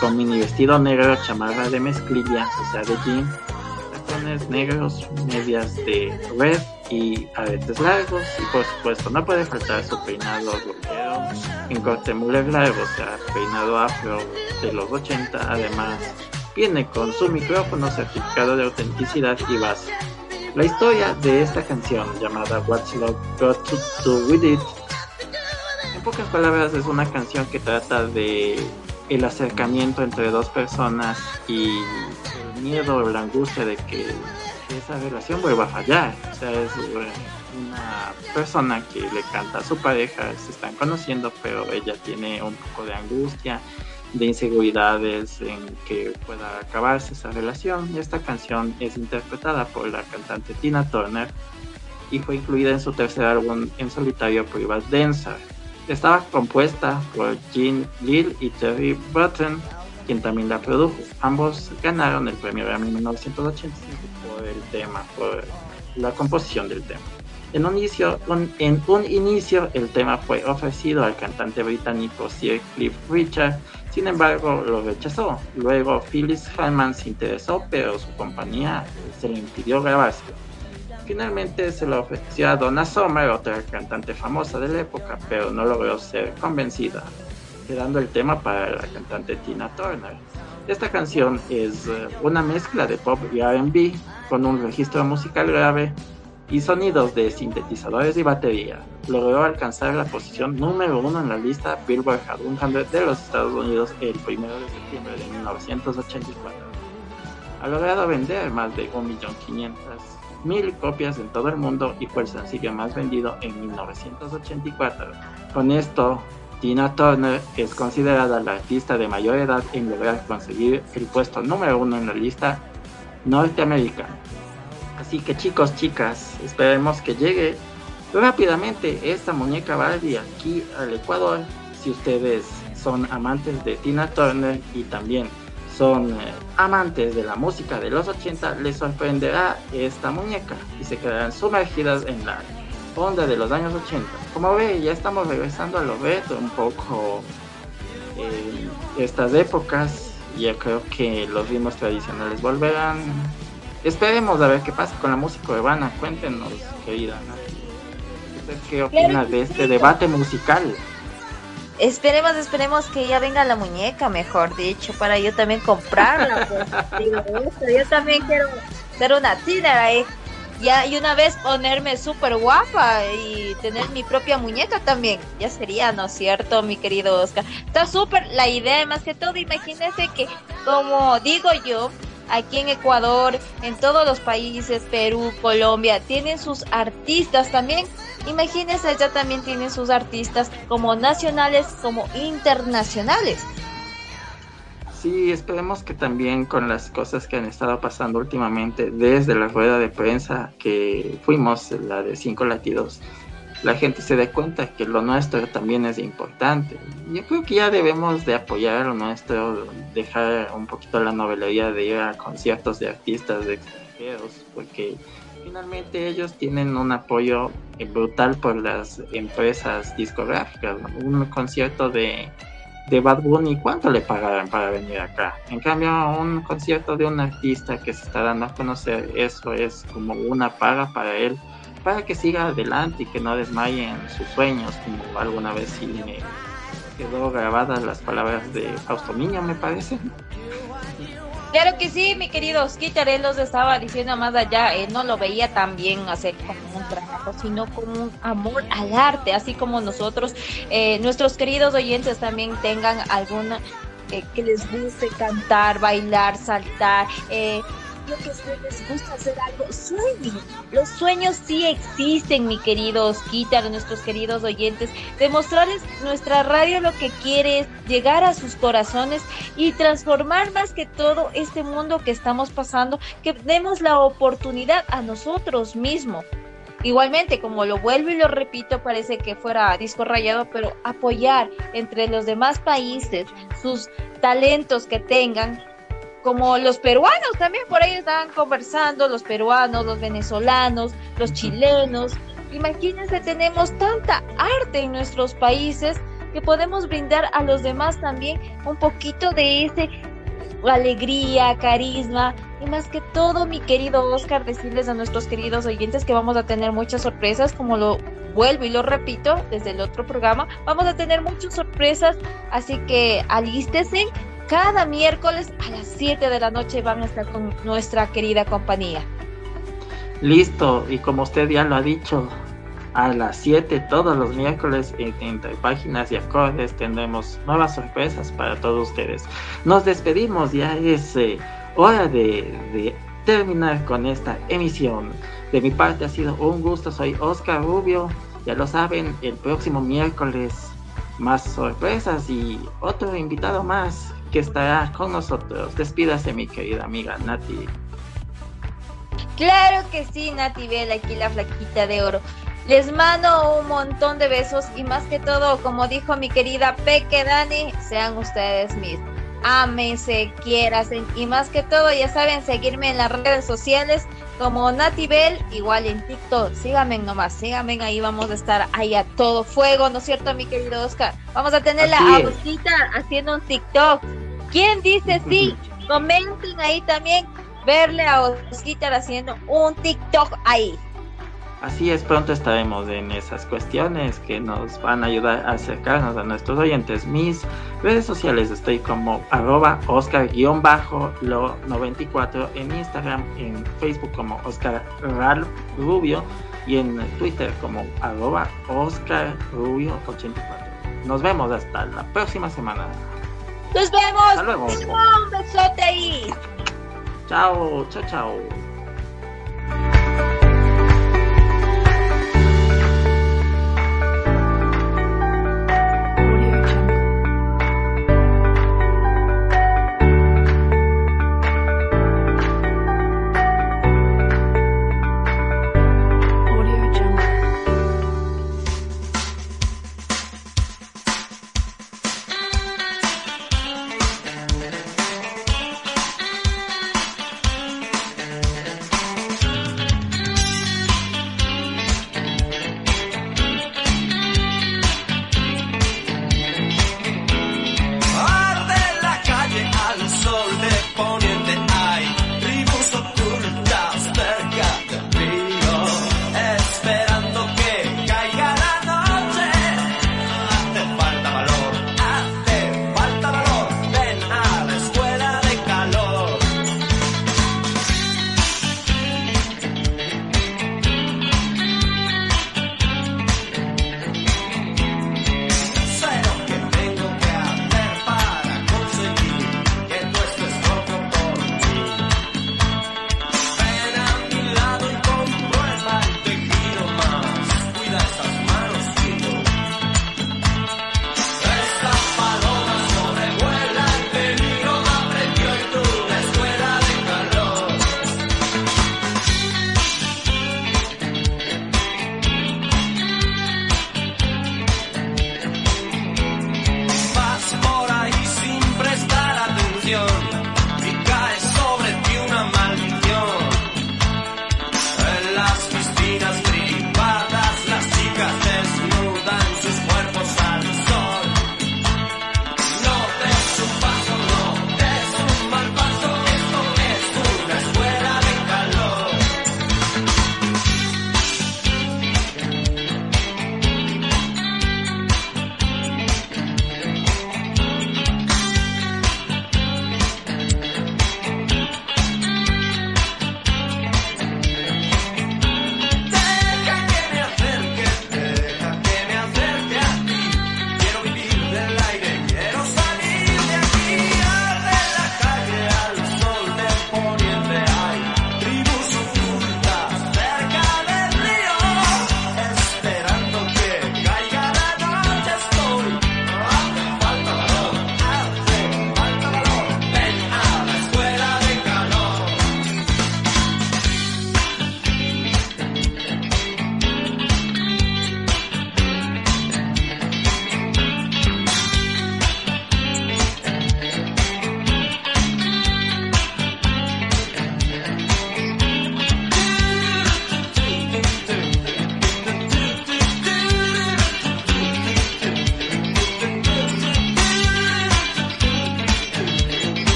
con mini vestido negro, chamarra de mezclilla, o sea de jean, negros, medias de red y aretes largos y por supuesto no puede faltar su peinado rockero en corte muy largo, o sea, peinado afro de los 80, además viene con su micrófono certificado de autenticidad y base. La historia de esta canción llamada What's Love Got to Do With It en pocas palabras es una canción que trata de el acercamiento entre dos personas y miedo o la angustia de que esa relación vuelva a fallar. O sea, es una persona que le canta a su pareja, se están conociendo, pero ella tiene un poco de angustia, de inseguridades en que pueda acabarse esa relación. Esta canción es interpretada por la cantante Tina Turner y fue incluida en su tercer álbum en solitario Private Dancer. Estaba compuesta por Jean Lill y Terry Button quien también la produjo. Ambos ganaron el premio Grammy en 1985 por el tema, por la composición del tema. En un, inicio, en un inicio el tema fue ofrecido al cantante británico Sir Cliff Richard, sin embargo lo rechazó. Luego Phyllis Hyman se interesó, pero su compañía se le impidió grabarse. Finalmente se lo ofreció a Donna Summer, otra cantante famosa de la época, pero no logró ser convencida quedando el tema para la cantante Tina Turner. Esta canción es eh, una mezcla de pop y RB con un registro musical grave y sonidos de sintetizadores y batería. Logró alcanzar la posición número uno en la lista Billboard Hot 100 de los Estados Unidos el 1 de septiembre de 1984. Ha logrado vender más de 1.500.000 copias en todo el mundo y fue el sencillo más vendido en 1984. Con esto, Tina Turner es considerada la artista de mayor edad en lograr conseguir el puesto número uno en la lista norteamericana. Así que chicos, chicas, esperemos que llegue rápidamente esta muñeca Barbie aquí al Ecuador. Si ustedes son amantes de Tina Turner y también son eh, amantes de la música de los 80, les sorprenderá esta muñeca y se quedarán sumergidas en la onda de los años 80. Como ve, ya estamos regresando a lo retro un poco en estas épocas. Ya creo que los ritmos tradicionales volverán. Esperemos a ver qué pasa con la música urbana. Cuéntenos, querida ¿Qué opina de este debate musical? Esperemos, esperemos que ya venga la muñeca, mejor dicho, para yo también comprarla. Pues. yo también quiero ser una tiner ahí. Ya, y una vez ponerme súper guapa y tener mi propia muñeca también. Ya sería, ¿no es cierto, mi querido Oscar? Está súper la idea, más que todo, imagínense que, como digo yo, aquí en Ecuador, en todos los países, Perú, Colombia, tienen sus artistas también. Imagínense, allá también tienen sus artistas como nacionales como internacionales. Sí, esperemos que también con las cosas que han estado pasando últimamente desde la rueda de prensa que fuimos, la de cinco latidos, la gente se dé cuenta que lo nuestro también es importante. Yo creo que ya debemos de apoyar lo nuestro, dejar un poquito la novelería de ir a conciertos de artistas de extranjeros, porque finalmente ellos tienen un apoyo brutal por las empresas discográficas. Un concierto de, de Bad Bunny, ¿cuánto le pagarán para venir acá? En cambio, un concierto de un artista que se está dando a conocer, eso es como una paga para él para que siga adelante y que no desmaye en sus sueños, como alguna vez sí me quedó grabadas las palabras de Fausto Niño, me parece. Claro que sí, mi querido Osquitar, él los estaba diciendo más allá, él no lo veía tan bien hacer como un trabajo, sino como un amor al arte, así como nosotros, eh, nuestros queridos oyentes también tengan alguna eh, que les guste cantar, bailar, saltar, eh, ustedes les gusta hacer algo, sueñen. Los sueños sí existen, mi queridos Osquitar, nuestros queridos oyentes. Demostrarles nuestra radio lo que quiere es llegar a sus corazones y transformar más que todo este mundo que estamos pasando, que demos la oportunidad a nosotros mismos. Igualmente, como lo vuelvo y lo repito, parece que fuera disco rayado, pero apoyar entre los demás países sus talentos que tengan como los peruanos también por ahí estaban conversando, los peruanos, los venezolanos, los chilenos. Imagínense, tenemos tanta arte en nuestros países que podemos brindar a los demás también un poquito de ese alegría, carisma y más que todo, mi querido Oscar, decirles a nuestros queridos oyentes que vamos a tener muchas sorpresas, como lo vuelvo y lo repito desde el otro programa, vamos a tener muchas sorpresas, así que alístese cada miércoles a las 7 de la noche van a estar con nuestra querida compañía. Listo, y como usted ya lo ha dicho, a las 7 todos los miércoles en Entre Páginas y Acordes tendremos nuevas sorpresas para todos ustedes. Nos despedimos, ya es eh, hora de, de terminar con esta emisión. De mi parte ha sido un gusto, soy Oscar Rubio. Ya lo saben, el próximo miércoles más sorpresas y otro invitado más que estará con nosotros. Despídase, mi querida amiga Nati. Claro que sí, Nati Bell, aquí la flaquita de oro. Les mando un montón de besos y más que todo, como dijo mi querida Peque Dani, sean ustedes mismos. Ámense, quierasen y más que todo, ya saben, seguirme en las redes sociales como Nati Bell, igual en TikTok. Síganme nomás, síganme ahí, vamos a estar ahí a todo fuego, ¿no es cierto, mi querido Oscar? Vamos a tener la Agustina haciendo un TikTok. ¿Quién dice <laughs> sí? Comenten ahí también verle a Oscar haciendo un TikTok ahí. Así es, pronto estaremos en esas cuestiones que nos van a ayudar a acercarnos a nuestros oyentes. Mis redes sociales estoy como arroba Oscar-lo94 en Instagram, en Facebook como Oscar Rubio y en Twitter como arroba Oscar Rubio 84. Nos vemos hasta la próxima semana. Nos vemos. Hasta luego. Un besote ahí. Chao, chao, chao.